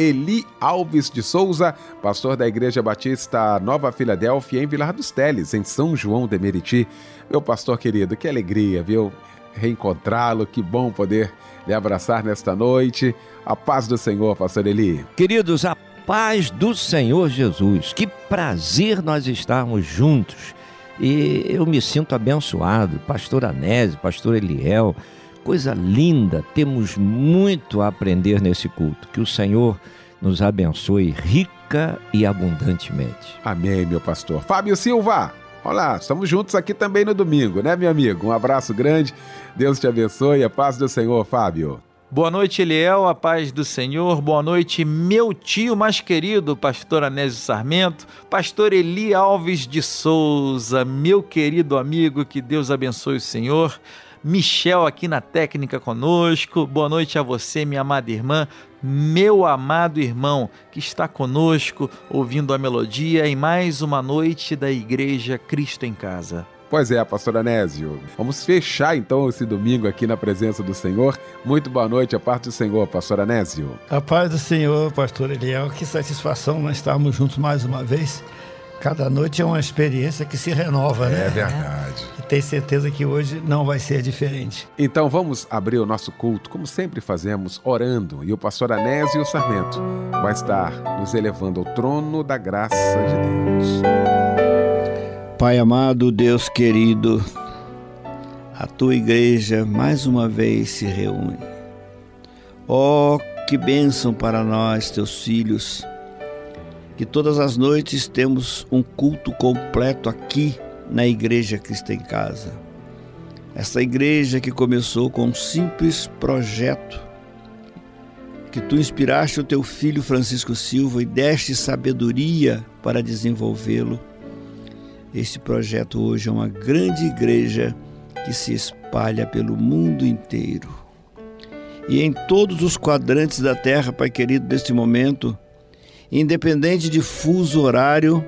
Eli Alves de Souza, pastor da Igreja Batista Nova Filadélfia, em Vilar dos Teles, em São João de Meriti. Meu pastor querido, que alegria, viu? Reencontrá-lo, que bom poder lhe abraçar nesta noite. A paz do Senhor, pastor Eli. Queridos, a paz do Senhor Jesus. Que prazer nós estarmos juntos. E eu me sinto abençoado. Pastor Anésio, pastor Eliel, Coisa linda, temos muito a aprender nesse culto. Que o Senhor nos abençoe rica e abundantemente. Amém, meu pastor. Fábio Silva, olá, estamos juntos aqui também no domingo, né, meu amigo? Um abraço grande, Deus te abençoe, a paz do Senhor, Fábio. Boa noite, Eliel, a paz do Senhor. Boa noite, meu tio mais querido, pastor Anésio Sarmento, pastor Eli Alves de Souza, meu querido amigo, que Deus abençoe o Senhor. Michel aqui na técnica conosco. Boa noite a você, minha amada irmã, meu amado irmão que está conosco ouvindo a melodia em mais uma noite da Igreja Cristo em Casa. Pois é, pastor Anésio. Vamos fechar então esse domingo aqui na presença do Senhor. Muito boa noite, a parte do Senhor, pastor Anésio. A paz do Senhor, pastor Eliel. Que satisfação nós estarmos juntos mais uma vez. Cada noite é uma experiência que se renova, é né? É verdade. E tenho certeza que hoje não vai ser diferente. Então vamos abrir o nosso culto, como sempre fazemos, orando. E o pastor Anésio Sarmento vai estar nos elevando ao trono da graça de Deus. Pai amado, Deus querido, a tua igreja mais uma vez se reúne. Oh, que bênção para nós, teus filhos que todas as noites temos um culto completo aqui na Igreja Cristo em Casa. Essa igreja que começou com um simples projeto, que tu inspiraste o teu filho Francisco Silva e deste sabedoria para desenvolvê-lo. Este projeto hoje é uma grande igreja que se espalha pelo mundo inteiro. E em todos os quadrantes da terra, Pai querido, neste momento, Independente de fuso horário,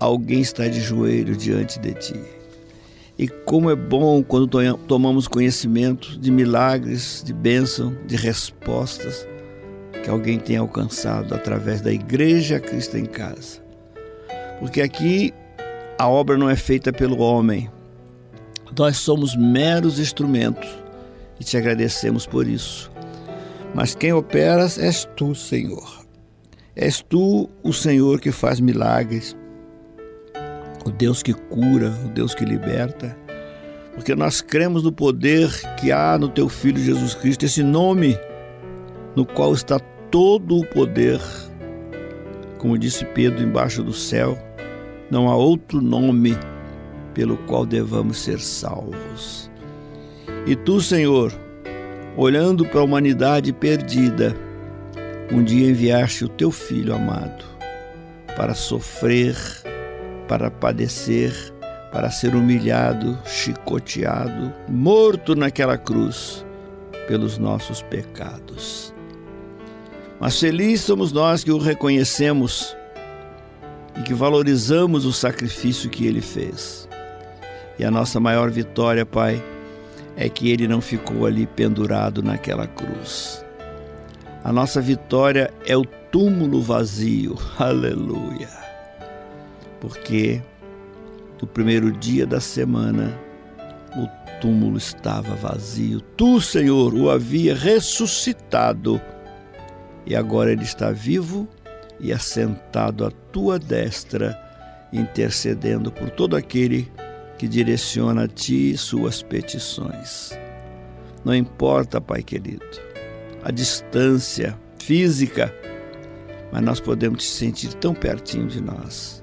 alguém está de joelho diante de ti. E como é bom quando tomamos conhecimento de milagres, de bênção, de respostas que alguém tem alcançado através da Igreja Cristo em Casa. Porque aqui a obra não é feita pelo homem, nós somos meros instrumentos e te agradecemos por isso. Mas quem opera és tu, Senhor. És tu o Senhor que faz milagres, o Deus que cura, o Deus que liberta, porque nós cremos no poder que há no teu Filho Jesus Cristo, esse nome no qual está todo o poder. Como disse Pedro, embaixo do céu, não há outro nome pelo qual devamos ser salvos. E tu, Senhor, olhando para a humanidade perdida, um dia enviaste o teu filho amado para sofrer, para padecer, para ser humilhado, chicoteado, morto naquela cruz pelos nossos pecados. Mas felizes somos nós que o reconhecemos e que valorizamos o sacrifício que ele fez. E a nossa maior vitória, Pai, é que ele não ficou ali pendurado naquela cruz a nossa vitória é o túmulo vazio. Aleluia. Porque no primeiro dia da semana o túmulo estava vazio. Tu, Senhor, o havia ressuscitado e agora ele está vivo e assentado à tua destra, intercedendo por todo aquele que direciona a Ti suas petições. Não importa, Pai querido, a distância física, mas nós podemos te sentir tão pertinho de nós.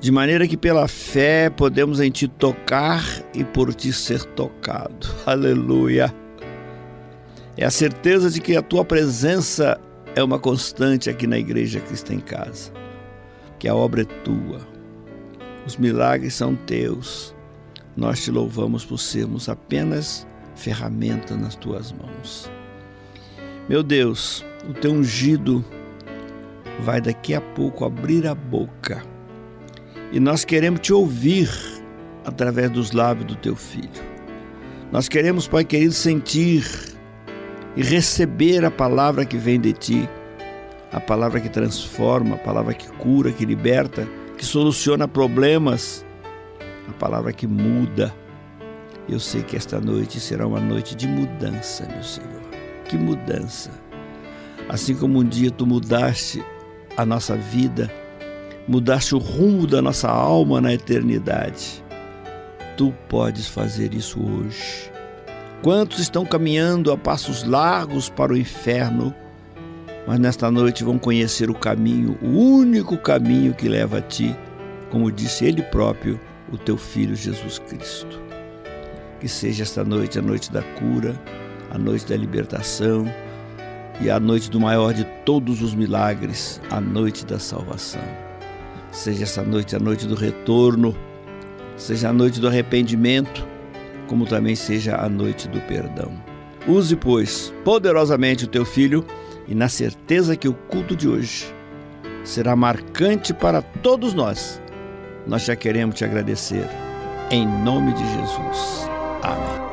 De maneira que pela fé podemos em Ti tocar e por Ti ser tocado. Aleluia! É a certeza de que a Tua presença é uma constante aqui na Igreja Cristo em Casa. Que a obra é Tua, os milagres são Teus. Nós te louvamos por sermos apenas ferramenta nas Tuas mãos. Meu Deus, o Teu ungido vai daqui a pouco abrir a boca e nós queremos te ouvir através dos lábios do teu filho. Nós queremos, Pai querido, sentir e receber a palavra que vem de ti, a palavra que transforma, a palavra que cura, que liberta, que soluciona problemas, a palavra que muda. Eu sei que esta noite será uma noite de mudança, meu Senhor. Que mudança! Assim como um dia tu mudaste a nossa vida, mudaste o rumo da nossa alma na eternidade. Tu podes fazer isso hoje. Quantos estão caminhando a passos largos para o inferno, mas nesta noite vão conhecer o caminho, o único caminho que leva a ti, como disse ele próprio, o teu filho Jesus Cristo. Que seja esta noite a noite da cura, a noite da libertação e a noite do maior de todos os milagres, a noite da salvação. Seja essa noite a noite do retorno, seja a noite do arrependimento, como também seja a noite do perdão. Use, pois, poderosamente o teu filho e na certeza que o culto de hoje será marcante para todos nós. Nós já queremos te agradecer. Em nome de Jesus. Amém.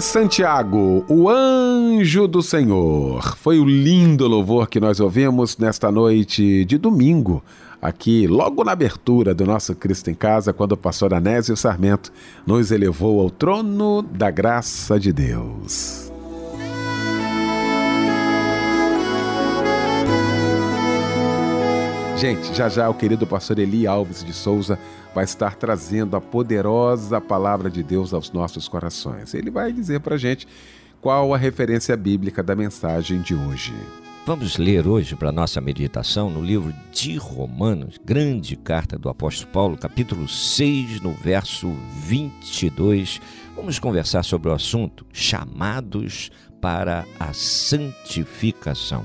Santiago, o anjo do Senhor. Foi o lindo louvor que nós ouvimos nesta noite de domingo, aqui logo na abertura do nosso Cristo em Casa, quando o pastor Anésio Sarmento nos elevou ao trono da graça de Deus. Gente, já já o querido pastor Eli Alves de Souza vai estar trazendo a poderosa palavra de Deus aos nossos corações. Ele vai dizer para gente qual a referência bíblica da mensagem de hoje. Vamos ler hoje para nossa meditação no livro de Romanos, grande carta do apóstolo Paulo, capítulo 6, no verso 22. Vamos conversar sobre o assunto chamados para a santificação.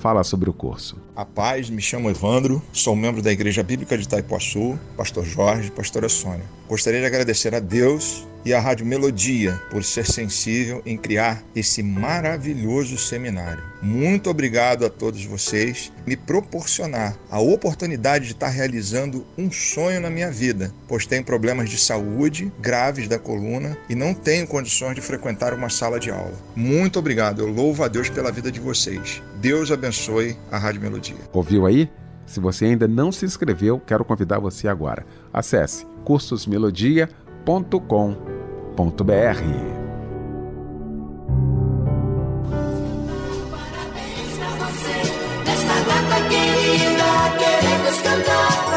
fala sobre o curso. A paz, me chamo Evandro, sou membro da Igreja Bíblica de Itaipuaçu, pastor Jorge, pastora Sônia. Gostaria de agradecer a Deus e à Rádio Melodia por ser sensível em criar esse maravilhoso seminário. Muito obrigado a todos vocês me proporcionar a oportunidade de estar realizando um sonho na minha vida, pois tenho problemas de saúde graves da coluna e não tenho condições de frequentar uma sala de aula. Muito obrigado, eu louvo a Deus pela vida de vocês. Deus abençoe a Rádio Melodia. Ouviu aí? Se você ainda não se inscreveu, quero convidar você agora. Acesse cursosmelodia.com.br.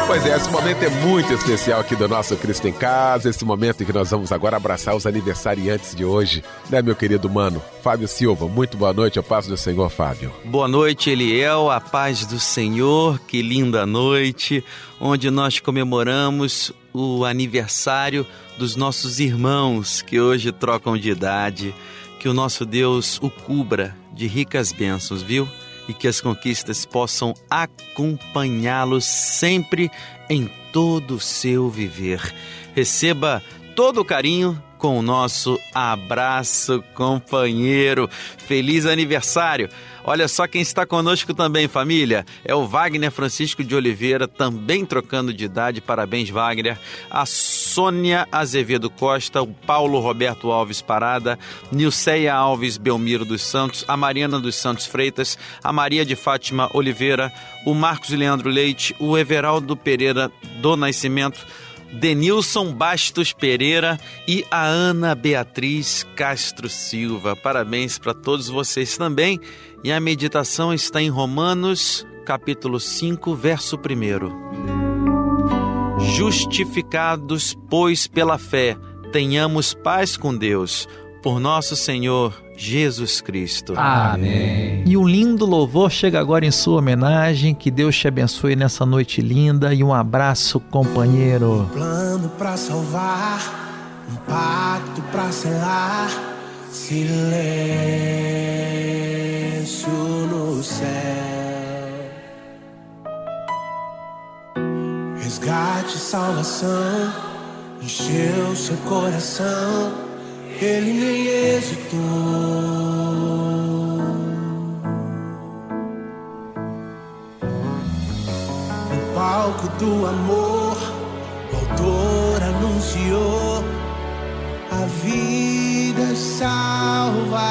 Pois é, esse momento é muito especial aqui do nosso Cristo em Casa, esse momento em que nós vamos agora abraçar os aniversariantes de hoje, né, meu querido mano? Fábio Silva, muito boa noite, a paz do Senhor, Fábio. Boa noite, Eliel, a paz do Senhor, que linda noite, onde nós comemoramos o aniversário dos nossos irmãos que hoje trocam de idade. Que o nosso Deus o cubra de ricas bênçãos, viu? e que as conquistas possam acompanhá-lo sempre em todo o seu viver. Receba todo o carinho com o nosso abraço, companheiro. Feliz aniversário! Olha só quem está conosco também, família. É o Wagner Francisco de Oliveira, também trocando de idade. Parabéns, Wagner. A Sônia Azevedo Costa, o Paulo Roberto Alves Parada, Nilceia Alves Belmiro dos Santos, a Mariana dos Santos Freitas, a Maria de Fátima Oliveira, o Marcos Leandro Leite, o Everaldo Pereira do Nascimento, Denilson Bastos Pereira e a Ana Beatriz Castro Silva. Parabéns para todos vocês também. E a meditação está em Romanos, capítulo 5, verso 1. Justificados, pois, pela fé, tenhamos paz com Deus, por nosso Senhor Jesus Cristo. Amém. E um lindo louvor chega agora em sua homenagem. Que Deus te abençoe nessa noite linda e um abraço, companheiro. Um plano para salvar, um pacto para selar, silêncio no céu. Resgate, salvação, encheu seu coração, ele nem hesitou. No palco do amor, o autor anunciou a vida salvação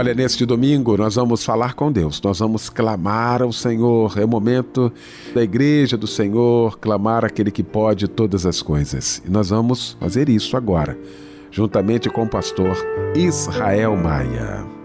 Olha, neste domingo nós vamos falar com Deus, nós vamos clamar ao Senhor. É o momento da igreja do Senhor clamar aquele que pode todas as coisas. E nós vamos fazer isso agora, juntamente com o pastor Israel Maia.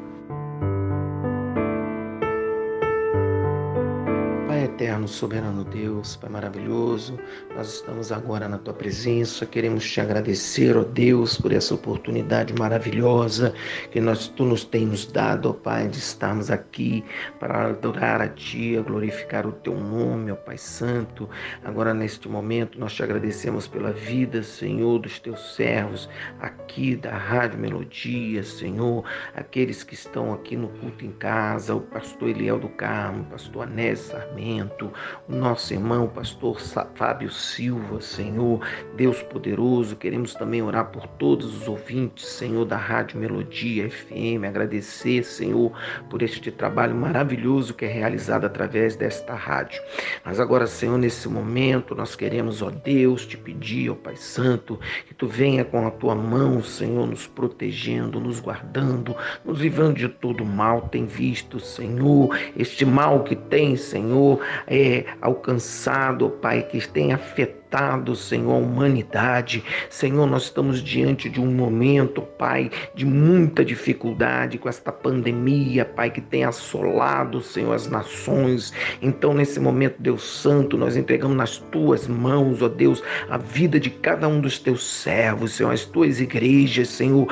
Eterno, soberano Deus, Pai maravilhoso, nós estamos agora na tua presença, queremos te agradecer, ó Deus, por essa oportunidade maravilhosa que nós, tu nos tens dado, ó Pai, de estarmos aqui para adorar a Ti, a glorificar o Teu nome, ó Pai Santo. Agora, neste momento, nós te agradecemos pela vida, Senhor, dos Teus servos aqui da Rádio Melodia, Senhor, aqueles que estão aqui no culto em casa, o pastor Eliel do Carmo, pastor Anésio Sarmento, o nosso irmão, pastor Fábio Silva, Senhor, Deus poderoso, queremos também orar por todos os ouvintes, Senhor, da Rádio Melodia FM, agradecer, Senhor, por este trabalho maravilhoso que é realizado através desta rádio. Mas agora, Senhor, nesse momento, nós queremos, ó Deus, te pedir, ó Pai Santo, que tu venha com a tua mão, Senhor, nos protegendo, nos guardando, nos livrando de todo mal. Tem visto, Senhor, este mal que tem, Senhor, é, alcançado, Pai, que tem afetado afetado, Senhor, a humanidade. Senhor, nós estamos diante de um momento, Pai, de muita dificuldade com esta pandemia, Pai, que tem assolado, Senhor, as nações. Então, nesse momento, Deus Santo, nós entregamos nas tuas mãos, ó Deus, a vida de cada um dos teus servos, Senhor, as tuas igrejas, Senhor,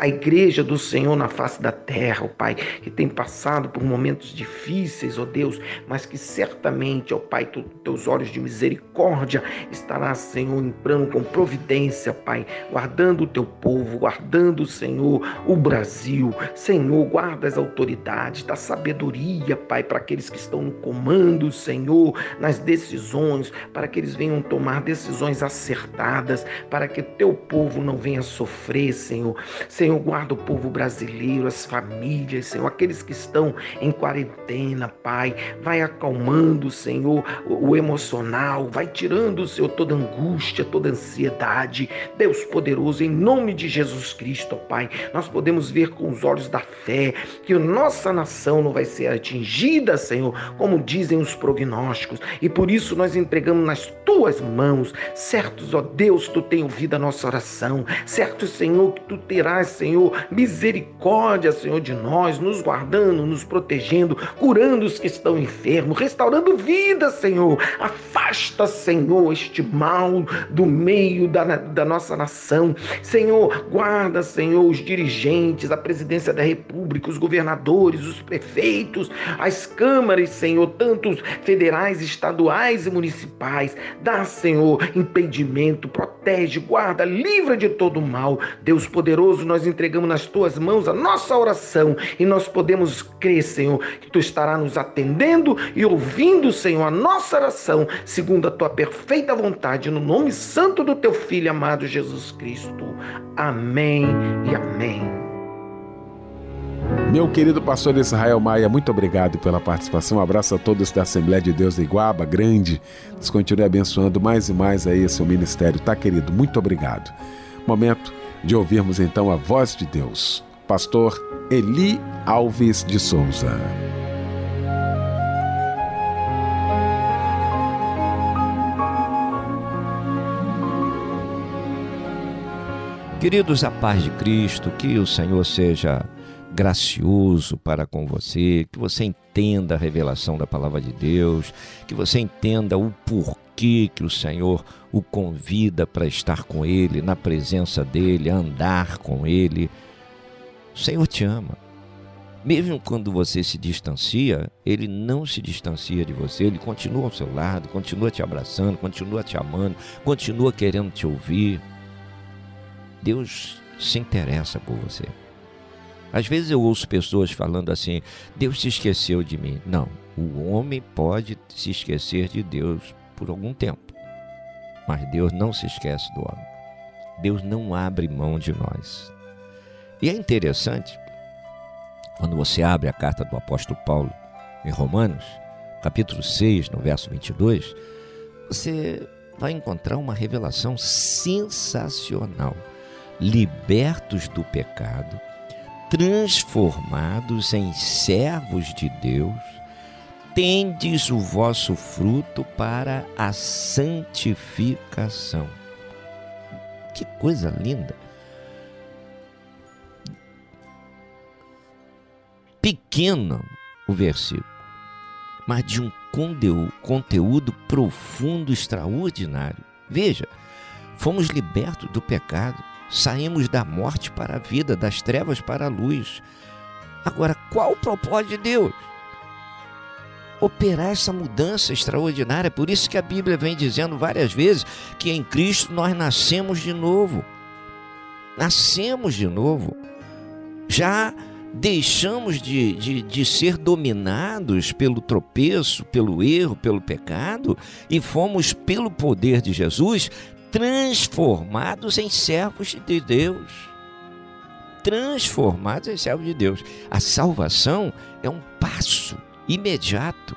a igreja do Senhor na face da terra, ó Pai, que tem passado por momentos difíceis, ó Deus, mas que certamente, ó Pai, tu, teus olhos de misericórdia estará, Senhor, entrando com providência, Pai, guardando o teu povo, guardando, Senhor, o Brasil. Senhor, guarda as autoridades, dá sabedoria, Pai, para aqueles que estão no comando, Senhor, nas decisões, para que eles venham tomar decisões acertadas, para que o teu povo não venha sofrer, Senhor. Senhor, guarda o povo brasileiro, as famílias, Senhor, aqueles que estão em quarentena, Pai, vai acalmando, Senhor, o emocional, vai tirando, Senhor, toda angústia, toda ansiedade. Deus poderoso, em nome de Jesus Cristo, Pai, nós podemos ver com os olhos da fé que nossa nação não vai ser atingida, Senhor, como dizem os prognósticos, e por isso nós entregamos nas tuas mãos, certos, ó Deus, tu tem ouvido a nossa oração, certo, Senhor, que tu terás, Senhor, misericórdia, Senhor, de nós, nos guardando, nos protegendo, curando os que estão enfermos, restaurando vida, Senhor. Afasta, Senhor, este mal do meio da, da nossa nação. Senhor, guarda, Senhor, os dirigentes, a presidência da República, os governadores, os prefeitos, as câmaras, Senhor, tantos federais, estaduais e municipais. Dá, Senhor, impedimento, protege, guarda, livra de todo mal. Deus poderoso, nós entregamos nas tuas mãos a nossa oração e nós podemos crer, Senhor, que tu estará nos atendendo e ouvindo, Senhor, a nossa oração, segundo a tua perfeita vontade, no nome santo do teu Filho amado Jesus Cristo. Amém e amém. Meu querido pastor Israel Maia, muito obrigado pela participação. Um abraço a todos da Assembleia de Deus da Iguaba, grande. Deus continue abençoando mais e mais aí seu ministério, tá, querido? Muito obrigado. Momento de ouvirmos então a voz de Deus. Pastor Eli Alves de Souza. Queridos, a paz de Cristo, que o Senhor seja gracioso para com você, que você entenda a revelação da palavra de Deus, que você entenda o porquê que o Senhor o convida para estar com Ele, na presença dEle, andar com Ele. O Senhor te ama. Mesmo quando você se distancia, Ele não se distancia de você, Ele continua ao seu lado, continua te abraçando, continua te amando, continua querendo te ouvir. Deus se interessa por você. Às vezes eu ouço pessoas falando assim: Deus se esqueceu de mim. Não, o homem pode se esquecer de Deus por algum tempo, mas Deus não se esquece do homem. Deus não abre mão de nós. E é interessante, quando você abre a carta do apóstolo Paulo em Romanos, capítulo 6, no verso 22, você vai encontrar uma revelação sensacional libertos do pecado, transformados em servos de Deus, tendes o vosso fruto para a santificação. Que coisa linda! Pequeno o versículo, mas de um conteúdo profundo, extraordinário. Veja, fomos libertos do pecado, saímos da morte para a vida, das trevas para a luz. Agora, qual o propósito de Deus? Operar essa mudança extraordinária. Por isso que a Bíblia vem dizendo várias vezes que em Cristo nós nascemos de novo. Nascemos de novo. Já deixamos de, de, de ser dominados pelo tropeço, pelo erro, pelo pecado e fomos, pelo poder de Jesus, transformados em servos de Deus. Transformados em servos de Deus. A salvação é um passo imediato,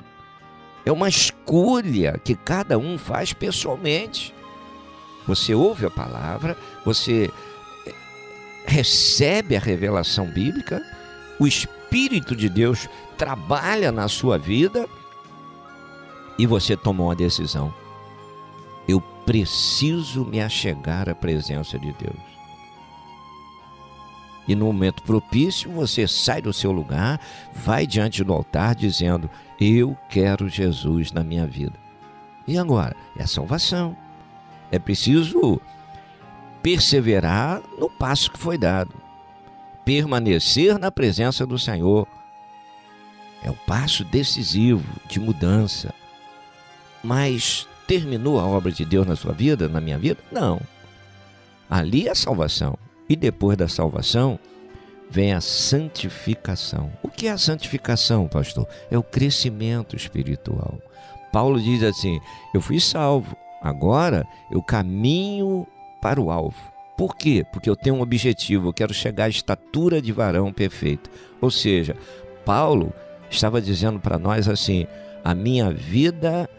é uma escolha que cada um faz pessoalmente. Você ouve a palavra, você eh, recebe a revelação bíblica o Espírito de Deus trabalha na sua vida e você tomou uma decisão. Preciso me achegar à presença de Deus. E no momento propício, você sai do seu lugar, vai diante do altar dizendo: Eu quero Jesus na minha vida. E agora? É salvação. É preciso perseverar no passo que foi dado permanecer na presença do Senhor. É o passo decisivo de mudança. Mas terminou a obra de Deus na sua vida, na minha vida? Não. Ali é a salvação. E depois da salvação, vem a santificação. O que é a santificação, pastor? É o crescimento espiritual. Paulo diz assim: Eu fui salvo, agora eu caminho para o alvo. Por quê? Porque eu tenho um objetivo, eu quero chegar à estatura de varão perfeito. Ou seja, Paulo estava dizendo para nós assim: a minha vida,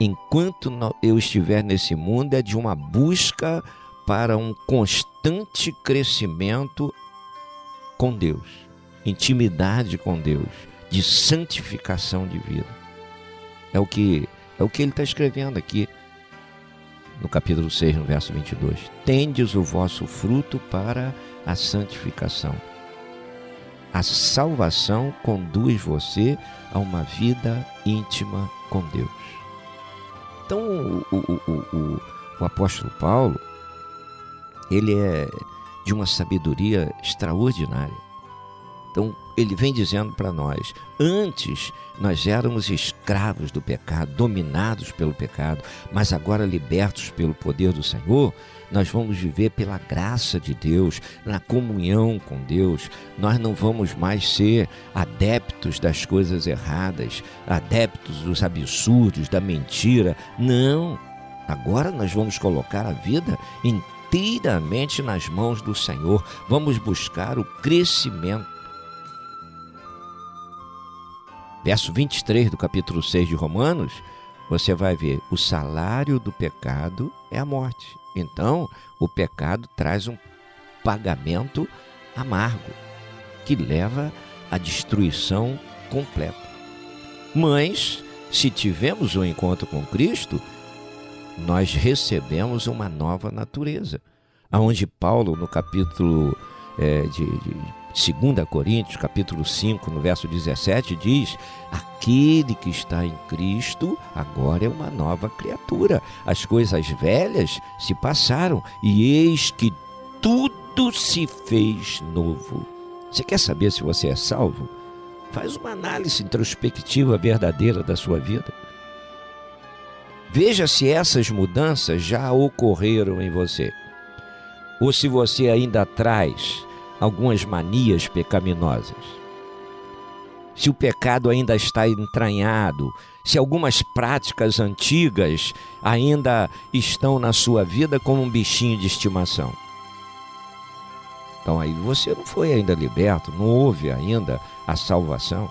enquanto eu estiver nesse mundo, é de uma busca para um constante crescimento com Deus, intimidade com Deus, de santificação de vida. É o que é o que ele está escrevendo aqui no capítulo 6, no verso 22. Tendes o vosso fruto para a santificação. A salvação conduz você a uma vida íntima com Deus. Então, o, o, o, o apóstolo Paulo, ele é de uma sabedoria extraordinária. Então, ele vem dizendo para nós: antes nós éramos escravos do pecado, dominados pelo pecado, mas agora libertos pelo poder do Senhor, nós vamos viver pela graça de Deus, na comunhão com Deus. Nós não vamos mais ser adeptos das coisas erradas, adeptos dos absurdos, da mentira. Não. Agora nós vamos colocar a vida inteiramente nas mãos do Senhor. Vamos buscar o crescimento verso 23 do capítulo 6 de Romanos, você vai ver: o salário do pecado é a morte. Então, o pecado traz um pagamento amargo que leva à destruição completa. Mas, se tivermos um encontro com Cristo, nós recebemos uma nova natureza. Aonde Paulo, no capítulo é, de, de 2 Coríntios, capítulo 5, no verso 17, diz: Aquele que está em Cristo agora é uma nova criatura. As coisas velhas se passaram e eis que tudo se fez novo. Você quer saber se você é salvo? Faz uma análise introspectiva verdadeira da sua vida. Veja se essas mudanças já ocorreram em você. Ou se você ainda traz algumas manias pecaminosas. Se o pecado ainda está entranhado, se algumas práticas antigas ainda estão na sua vida como um bichinho de estimação. Então aí você não foi ainda liberto, não houve ainda a salvação.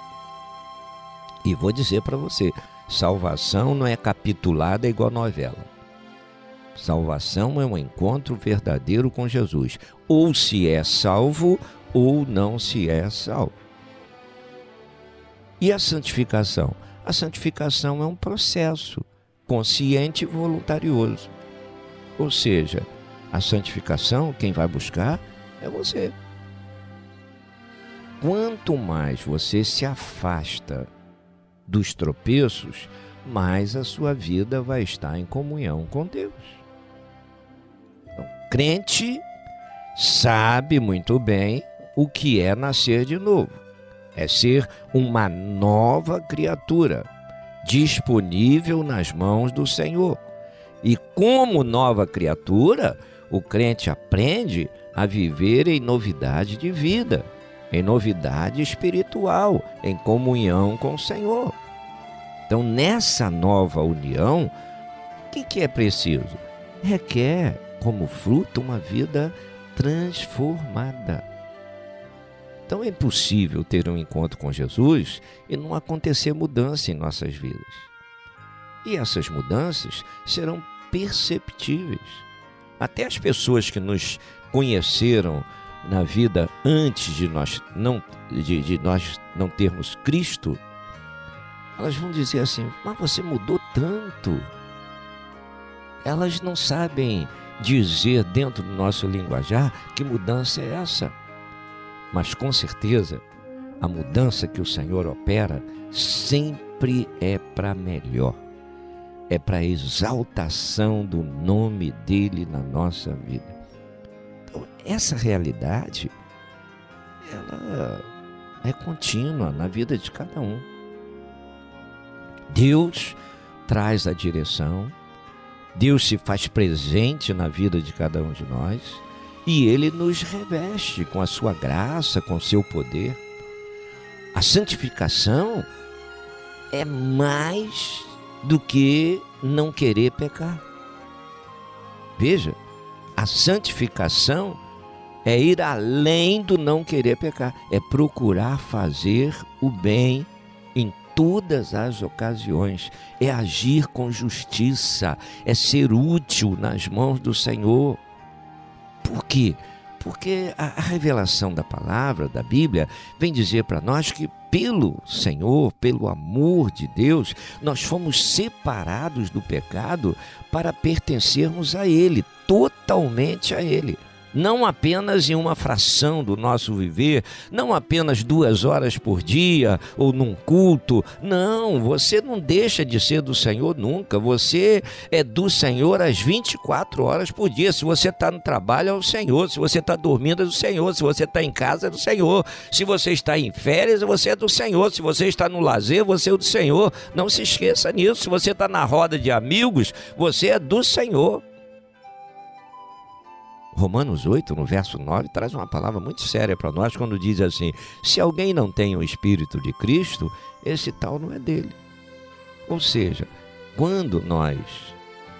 E vou dizer para você, salvação não é capitulada igual novela. Salvação é um encontro verdadeiro com Jesus. Ou se é salvo, ou não se é salvo. E a santificação? A santificação é um processo consciente e voluntarioso. Ou seja, a santificação, quem vai buscar é você. Quanto mais você se afasta dos tropeços, mais a sua vida vai estar em comunhão com Deus. Crente sabe muito bem o que é nascer de novo. É ser uma nova criatura, disponível nas mãos do Senhor. E como nova criatura, o crente aprende a viver em novidade de vida, em novidade espiritual, em comunhão com o Senhor. Então, nessa nova união, o que, que é preciso? Requer como fruto uma vida transformada. Então é impossível ter um encontro com Jesus e não acontecer mudança em nossas vidas. E essas mudanças serão perceptíveis. Até as pessoas que nos conheceram na vida antes de nós não, de, de nós não termos Cristo, elas vão dizer assim: Mas você mudou tanto. Elas não sabem dizer dentro do nosso linguajar que mudança é essa. Mas com certeza, a mudança que o Senhor opera sempre é para melhor. É para exaltação do nome dele na nossa vida. Então, essa realidade ela é contínua na vida de cada um. Deus traz a direção, Deus se faz presente na vida de cada um de nós e ele nos reveste com a sua graça, com o seu poder. A santificação é mais do que não querer pecar. Veja, a santificação é ir além do não querer pecar, é procurar fazer o bem em todas as ocasiões, é agir com justiça, é ser útil nas mãos do Senhor. Por quê? Porque a, revelação da palavra, da Bíblia, vem dizer para nós que pelo Senhor, pelo amor de Deus, nós fomos separados do pecado para pertencermos a Ele, totalmente a Ele não apenas em uma fração do nosso viver, não apenas duas horas por dia ou num culto. Não, você não deixa de ser do Senhor nunca. Você é do Senhor às 24 horas por dia. Se você está no trabalho, é o Senhor. Se você está dormindo, é do Senhor. Se você está em casa, é do Senhor. Se você está em férias, você é do Senhor. Se você está no lazer, você é do Senhor. Não se esqueça nisso. Se você está na roda de amigos, você é do Senhor. Romanos 8, no verso 9, traz uma palavra muito séria para nós quando diz assim: se alguém não tem o Espírito de Cristo, esse tal não é dele. Ou seja, quando nós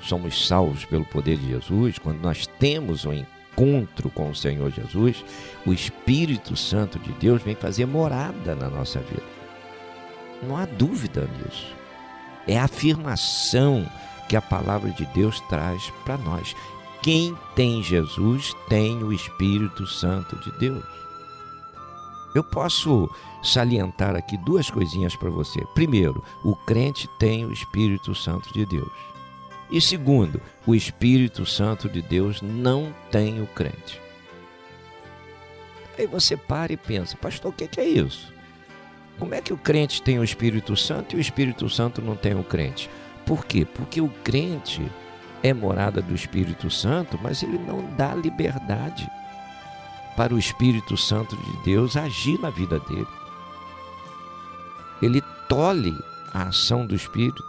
somos salvos pelo poder de Jesus, quando nós temos um encontro com o Senhor Jesus, o Espírito Santo de Deus vem fazer morada na nossa vida. Não há dúvida nisso. É a afirmação que a palavra de Deus traz para nós. Quem tem Jesus tem o Espírito Santo de Deus. Eu posso salientar aqui duas coisinhas para você. Primeiro, o crente tem o Espírito Santo de Deus. E segundo, o Espírito Santo de Deus não tem o crente. Aí você para e pensa, pastor, o que é isso? Como é que o crente tem o Espírito Santo e o Espírito Santo não tem o crente? Por quê? Porque o crente é morada do Espírito Santo, mas ele não dá liberdade para o Espírito Santo de Deus agir na vida dele. Ele tolhe a ação do Espírito.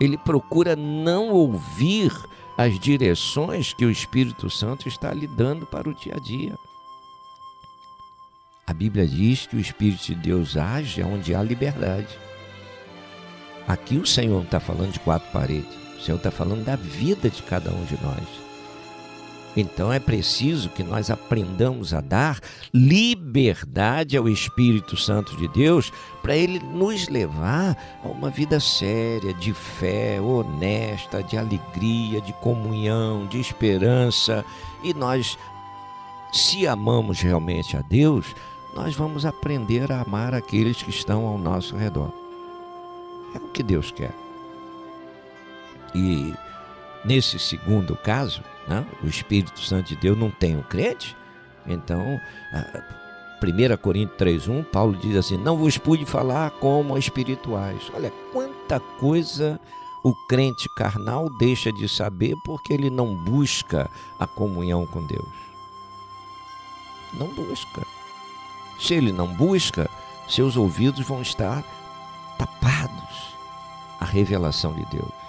Ele procura não ouvir as direções que o Espírito Santo está lhe dando para o dia a dia. A Bíblia diz que o Espírito de Deus age onde há liberdade. Aqui o Senhor não está falando de quatro paredes. O Senhor está falando da vida de cada um de nós. Então é preciso que nós aprendamos a dar liberdade ao Espírito Santo de Deus para ele nos levar a uma vida séria, de fé, honesta, de alegria, de comunhão, de esperança. E nós, se amamos realmente a Deus, nós vamos aprender a amar aqueles que estão ao nosso redor. É o que Deus quer. E nesse segundo caso, né? O Espírito Santo de Deus não tem o crente. Então, 1 Coríntios 3,1, Paulo diz assim: Não vos pude falar como espirituais. Olha quanta coisa o crente carnal deixa de saber porque ele não busca a comunhão com Deus. Não busca. Se ele não busca, seus ouvidos vão estar tapados à revelação de Deus.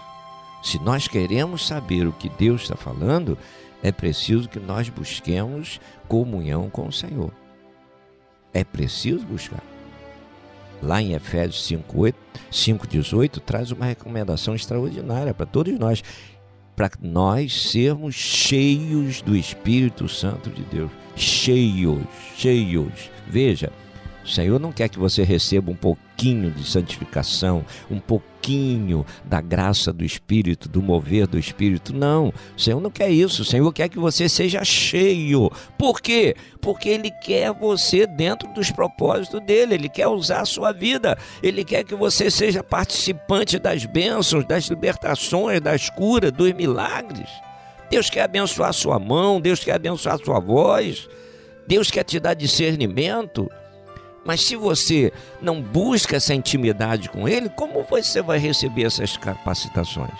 Se nós queremos saber o que Deus está falando, é preciso que nós busquemos comunhão com o Senhor. É preciso buscar. Lá em Efésios 5,18 traz uma recomendação extraordinária para todos nós, para nós sermos cheios do Espírito Santo de Deus. Cheios, cheios. Veja, o Senhor não quer que você receba um pouquinho de santificação, um pouquinho da graça do Espírito, do mover do Espírito. Não, o Senhor não quer isso. O Senhor quer que você seja cheio. Por quê? Porque Ele quer você dentro dos propósitos dele. Ele quer usar a sua vida. Ele quer que você seja participante das bênçãos, das libertações, das curas, dos milagres. Deus quer abençoar a sua mão, Deus quer abençoar a sua voz. Deus quer te dar discernimento. Mas se você não busca essa intimidade com Ele, como você vai receber essas capacitações?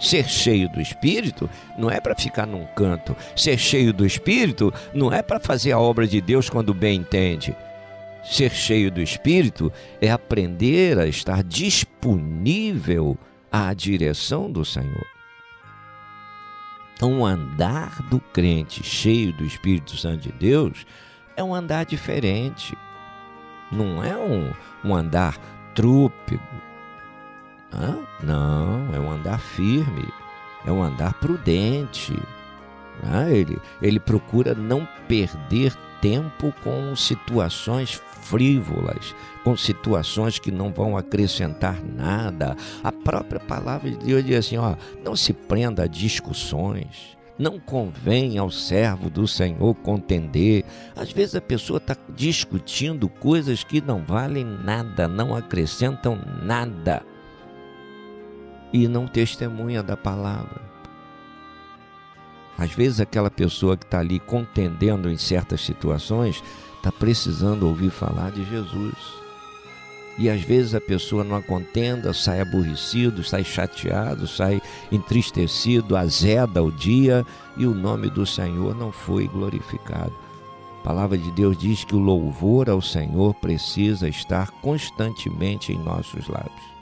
Ser cheio do Espírito não é para ficar num canto. Ser cheio do Espírito não é para fazer a obra de Deus quando bem entende. Ser cheio do Espírito é aprender a estar disponível à direção do Senhor. Então, o andar do crente cheio do Espírito Santo de Deus é um andar diferente. Não é um, um andar trúpido. Hã? Não, é um andar firme, é um andar prudente. Ele, ele procura não perder tempo com situações frívolas, com situações que não vão acrescentar nada. A própria palavra de Deus diz assim: ó, não se prenda a discussões. Não convém ao servo do Senhor contender. Às vezes a pessoa está discutindo coisas que não valem nada, não acrescentam nada. E não testemunha da palavra. Às vezes aquela pessoa que está ali contendendo em certas situações está precisando ouvir falar de Jesus. E às vezes a pessoa numa contenda sai aborrecido, sai chateado, sai entristecido, azeda o dia e o nome do Senhor não foi glorificado. A palavra de Deus diz que o louvor ao Senhor precisa estar constantemente em nossos lábios.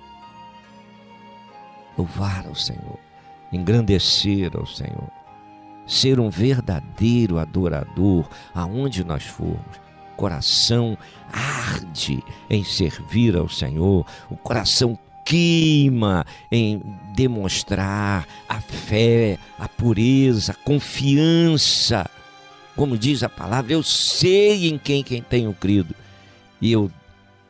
Louvar ao Senhor, engrandecer ao Senhor, ser um verdadeiro adorador aonde nós formos coração arde em servir ao Senhor, o coração queima em demonstrar a fé, a pureza, a confiança. Como diz a palavra, eu sei em quem, quem tenho crido. E eu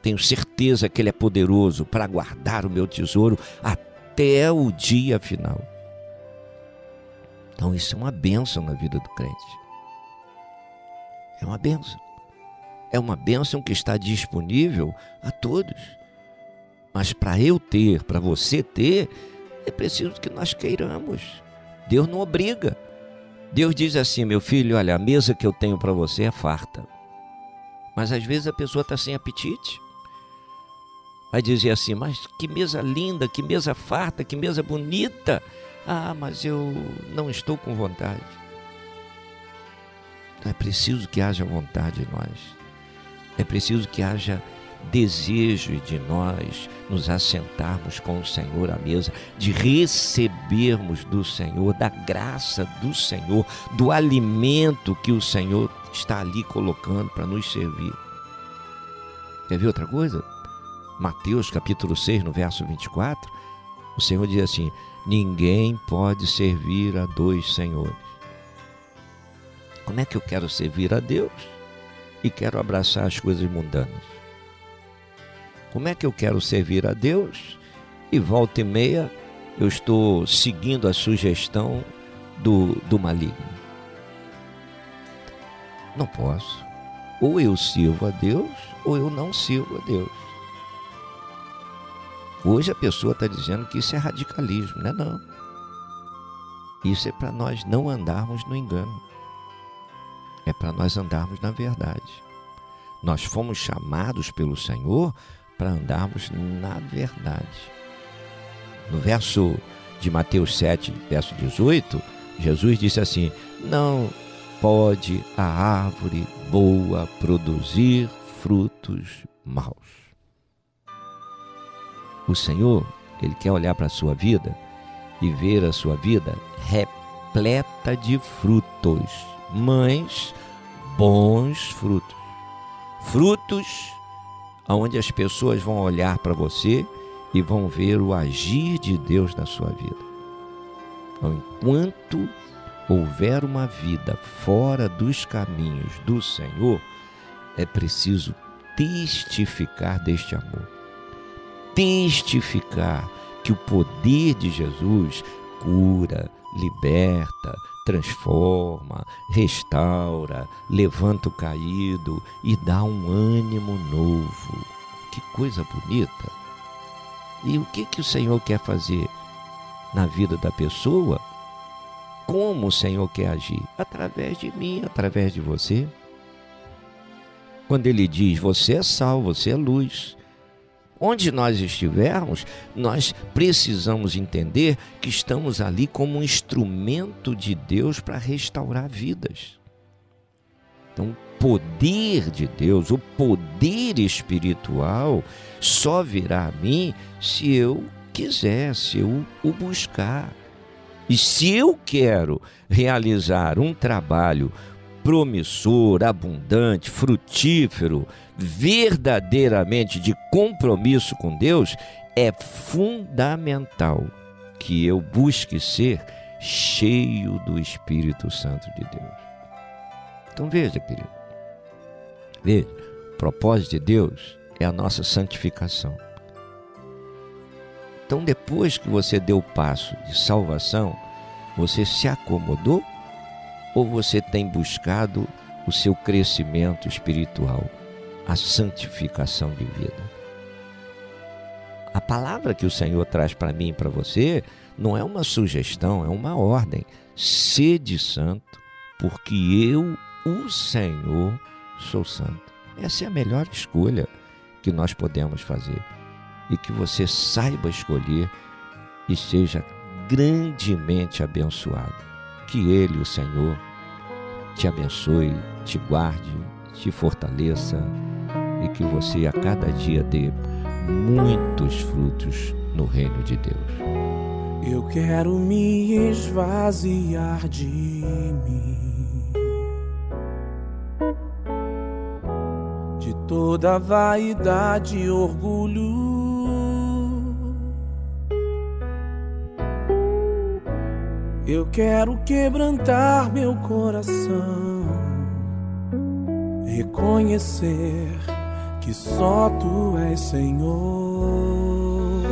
tenho certeza que Ele é poderoso para guardar o meu tesouro até o dia final. Então, isso é uma bênção na vida do crente. É uma bênção é uma bênção que está disponível a todos. Mas para eu ter, para você ter, é preciso que nós queiramos. Deus não obriga. Deus diz assim: meu filho, olha, a mesa que eu tenho para você é farta. Mas às vezes a pessoa está sem apetite. Vai dizer assim: mas que mesa linda, que mesa farta, que mesa bonita. Ah, mas eu não estou com vontade. É preciso que haja vontade em nós. É preciso que haja desejo de nós nos assentarmos com o Senhor à mesa, de recebermos do Senhor, da graça do Senhor, do alimento que o Senhor está ali colocando para nos servir. Quer ver outra coisa? Mateus capítulo 6, no verso 24, o Senhor diz assim: Ninguém pode servir a dois senhores. Como é que eu quero servir a Deus e quero abraçar as coisas mundanas? Como é que eu quero servir a Deus e volta e meia eu estou seguindo a sugestão do, do maligno? Não posso. Ou eu sirvo a Deus ou eu não sirvo a Deus. Hoje a pessoa está dizendo que isso é radicalismo, não é não. Isso é para nós não andarmos no engano. É para nós andarmos na verdade. Nós fomos chamados pelo Senhor para andarmos na verdade. No verso de Mateus 7, verso 18, Jesus disse assim: Não pode a árvore boa produzir frutos maus. O Senhor, Ele quer olhar para a sua vida e ver a sua vida repleta de frutos, mas bons frutos. Frutos onde as pessoas vão olhar para você e vão ver o agir de Deus na sua vida. Então, enquanto houver uma vida fora dos caminhos do Senhor, é preciso testificar deste amor testificar que o poder de Jesus cura, liberta, transforma, restaura, levanta o caído e dá um ânimo novo. Que coisa bonita! E o que, que o Senhor quer fazer na vida da pessoa? Como o Senhor quer agir? Através de mim, através de você. Quando ele diz: Você é sal, você é luz. Onde nós estivermos, nós precisamos entender que estamos ali como um instrumento de Deus para restaurar vidas. Então, o poder de Deus, o poder espiritual, só virá a mim se eu quiser, se eu o buscar. E se eu quero realizar um trabalho promissor, abundante, frutífero, verdadeiramente de compromisso com Deus, é fundamental que eu busque ser cheio do Espírito Santo de Deus. Então veja, querido. Veja, o propósito de Deus é a nossa santificação. Então, depois que você deu o passo de salvação, você se acomodou ou você tem buscado o seu crescimento espiritual, a santificação de vida? A palavra que o Senhor traz para mim e para você não é uma sugestão, é uma ordem. Sede santo, porque eu, o Senhor, sou santo. Essa é a melhor escolha que nós podemos fazer. E que você saiba escolher e seja grandemente abençoado que Ele, o Senhor, te abençoe, te guarde, te fortaleça e que você a cada dia dê muitos frutos no reino de Deus. Eu quero me esvaziar de mim, de toda vaidade e orgulho Eu quero quebrantar meu coração, reconhecer que só tu és Senhor.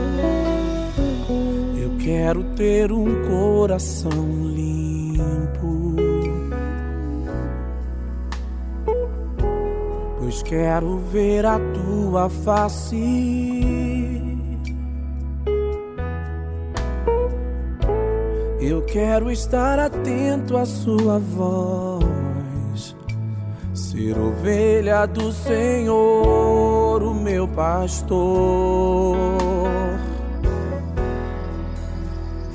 Eu quero ter um coração limpo, pois quero ver a tua face Eu quero estar atento à sua voz, ser ovelha do Senhor, o meu pastor.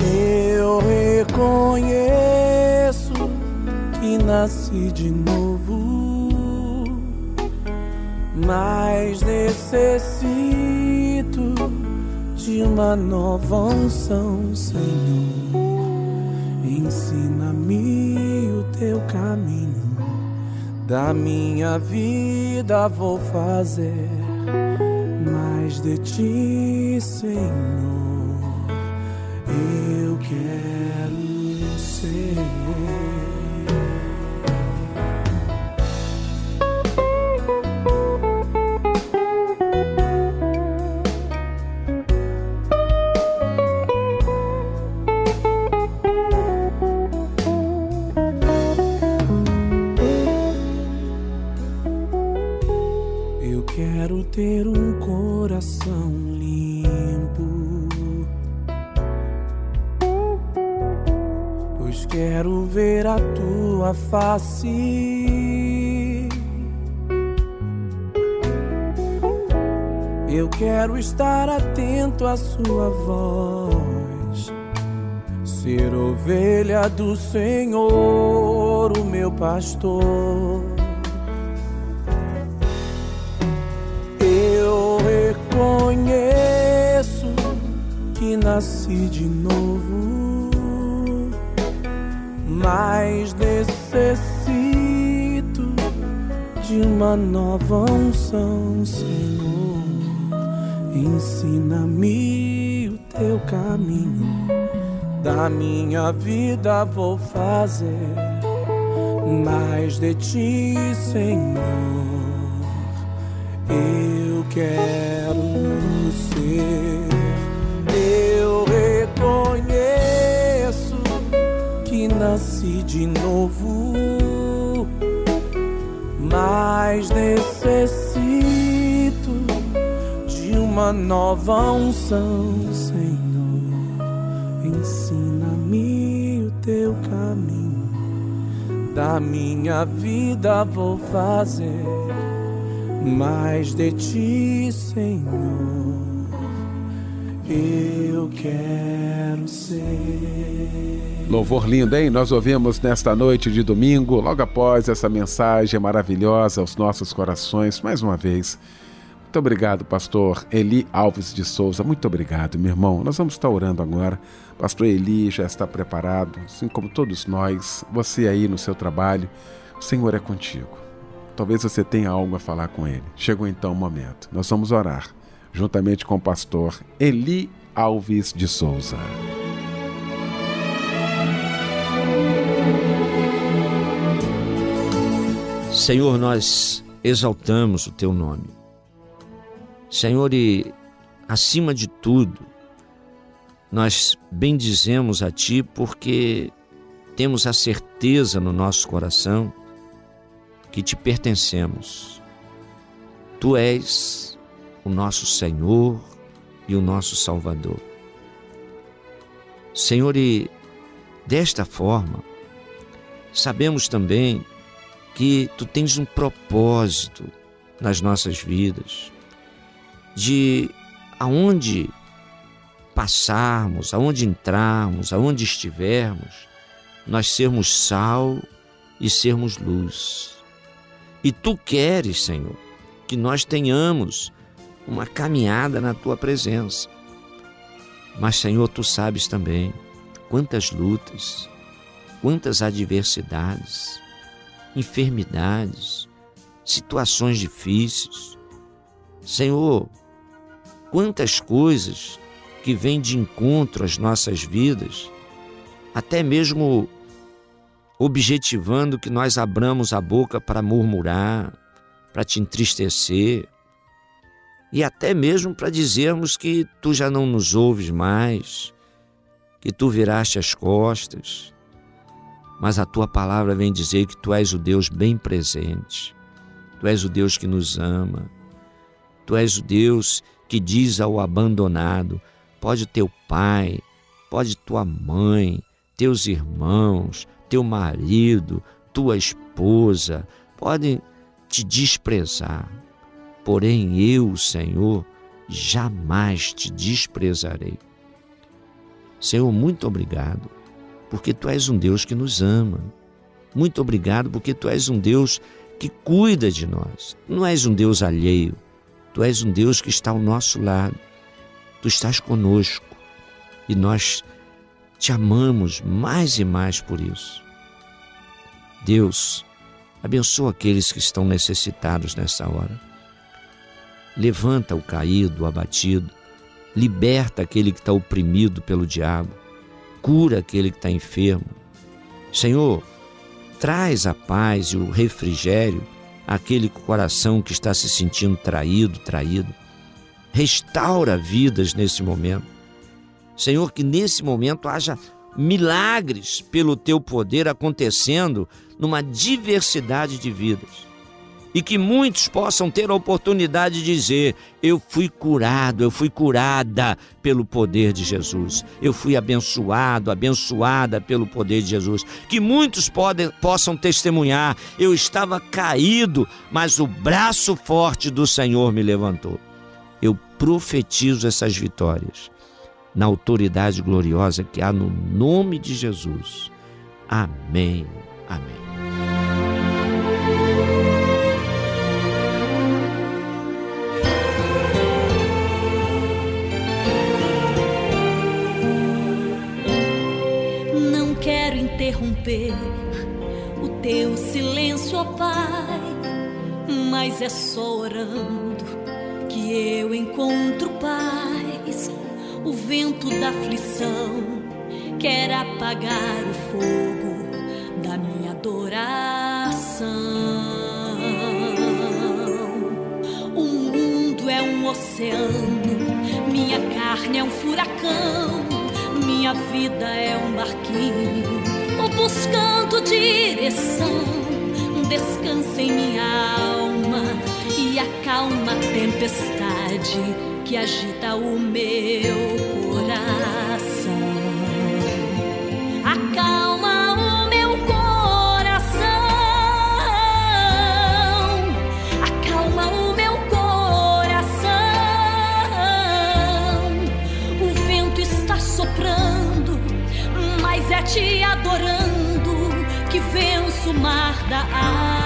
Eu reconheço que nasci de novo, mas necessito de uma nova unção, Senhor. Ensina-me o teu caminho, da minha vida vou fazer mais de ti, Senhor. Eu quero ser. Face. Eu quero estar atento à sua voz, ser ovelha do Senhor, o meu pastor. Eu reconheço que nasci de novo, mas necessito de uma nova unção, Senhor. Ensina-me o teu caminho, da minha vida vou fazer mais de ti, Senhor. Nasci de novo, mas necessito de uma nova unção, Senhor. Ensina-me o teu caminho, da minha vida vou fazer mais de ti, Senhor. Eu quero ser. Louvor lindo, hein? Nós ouvimos nesta noite de domingo, logo após essa mensagem maravilhosa aos nossos corações, mais uma vez. Muito obrigado, pastor Eli Alves de Souza. Muito obrigado, meu irmão. Nós vamos estar orando agora. Pastor Eli já está preparado, assim como todos nós. Você aí no seu trabalho, o Senhor é contigo. Talvez você tenha algo a falar com ele. Chegou então o momento. Nós vamos orar, juntamente com o pastor Eli Alves de Souza. Senhor, nós exaltamos o teu nome. Senhor, e acima de tudo, nós bendizemos a ti porque temos a certeza no nosso coração que te pertencemos. Tu és o nosso Senhor e o nosso Salvador. Senhor, e desta forma, sabemos também que tu tens um propósito nas nossas vidas, de aonde passarmos, aonde entrarmos, aonde estivermos, nós sermos sal e sermos luz. E tu queres, Senhor, que nós tenhamos uma caminhada na tua presença. Mas, Senhor, tu sabes também quantas lutas, quantas adversidades, enfermidades, situações difíceis. Senhor, quantas coisas que vêm de encontro às nossas vidas, até mesmo objetivando que nós abramos a boca para murmurar, para te entristecer e até mesmo para dizermos que tu já não nos ouves mais, que tu viraste as costas. Mas a tua palavra vem dizer que tu és o Deus bem presente, tu és o Deus que nos ama, tu és o Deus que diz ao abandonado: pode teu pai, pode tua mãe, teus irmãos, teu marido, tua esposa podem te desprezar, porém eu, Senhor, jamais te desprezarei. Senhor, muito obrigado, porque tu és um Deus que nos ama. Muito obrigado, porque tu és um Deus que cuida de nós. Não és um Deus alheio, tu és um Deus que está ao nosso lado. Tu estás conosco e nós te amamos mais e mais por isso. Deus, abençoa aqueles que estão necessitados nessa hora. Levanta o caído, o abatido. Liberta aquele que está oprimido pelo diabo. Cura aquele que está enfermo. Senhor, traz a paz e o refrigério àquele coração que está se sentindo traído, traído. Restaura vidas nesse momento. Senhor, que nesse momento haja milagres pelo teu poder acontecendo numa diversidade de vidas. E que muitos possam ter a oportunidade de dizer: Eu fui curado, eu fui curada pelo poder de Jesus, eu fui abençoado, abençoada pelo poder de Jesus. Que muitos podem, possam testemunhar: Eu estava caído, mas o braço forte do Senhor me levantou. Eu profetizo essas vitórias na autoridade gloriosa que há no nome de Jesus. Amém. Amém. Interromper o teu silêncio, ó Pai, mas é só orando que eu encontro paz. O vento da aflição quer apagar o fogo da minha adoração. O mundo é um oceano, minha carne é um furacão, minha vida é um barquinho buscando direção. Descansa em minha alma e acalma a tempestade que agita o meu coração. Venço o mar da aflição.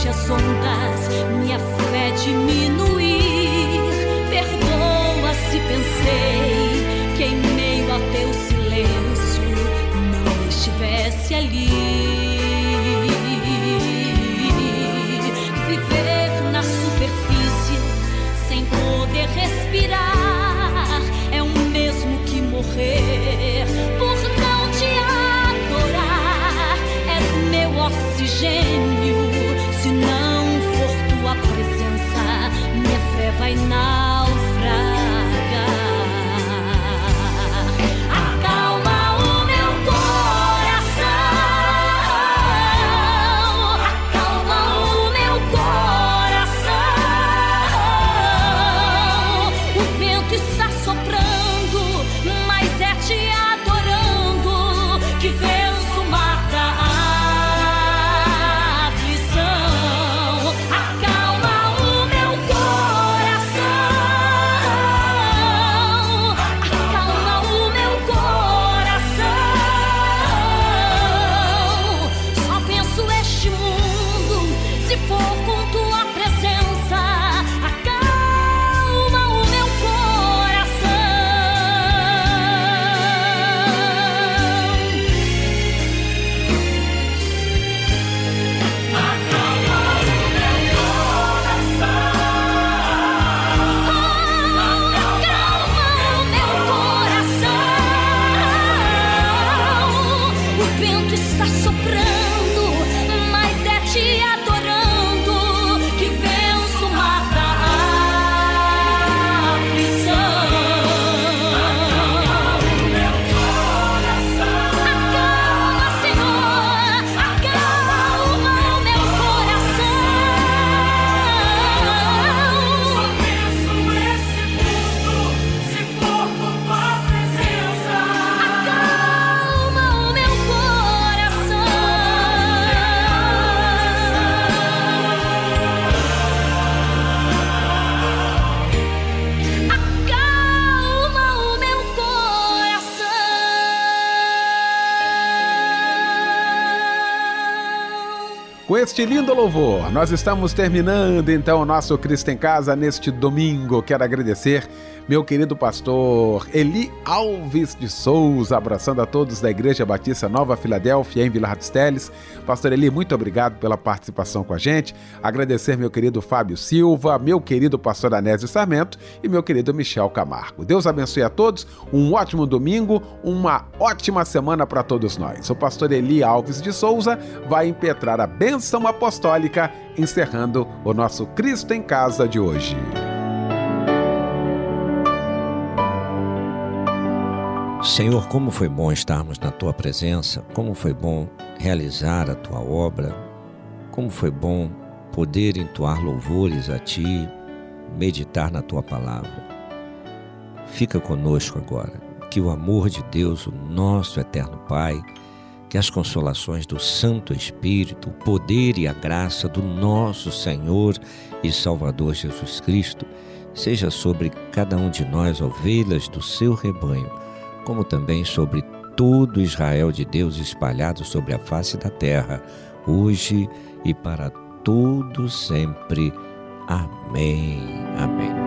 Não deixe as ondas minha fé diminuir. Este lindo louvor, nós estamos terminando então o nosso Cristo em Casa neste domingo. Quero agradecer meu querido pastor Eli Alves de Souza, abraçando a todos da Igreja Batista Nova Filadélfia, em Vila Teles. Pastor Eli, muito obrigado pela participação com a gente. Agradecer meu querido Fábio Silva, meu querido pastor Anésio Sarmento e meu querido Michel Camargo. Deus abençoe a todos, um ótimo domingo, uma ótima semana para todos nós. O pastor Eli Alves de Souza vai impetrar a bênção apostólica, encerrando o nosso Cristo em Casa de hoje. Senhor, como foi bom estarmos na tua presença, como foi bom realizar a tua obra, como foi bom poder entoar louvores a ti, meditar na tua palavra. Fica conosco agora, que o amor de Deus, o nosso eterno Pai, que as consolações do Santo Espírito, o poder e a graça do nosso Senhor e Salvador Jesus Cristo seja sobre cada um de nós, ovelhas do seu rebanho como também sobre todo Israel de Deus espalhado sobre a face da terra, hoje e para todo sempre. Amém. Amém.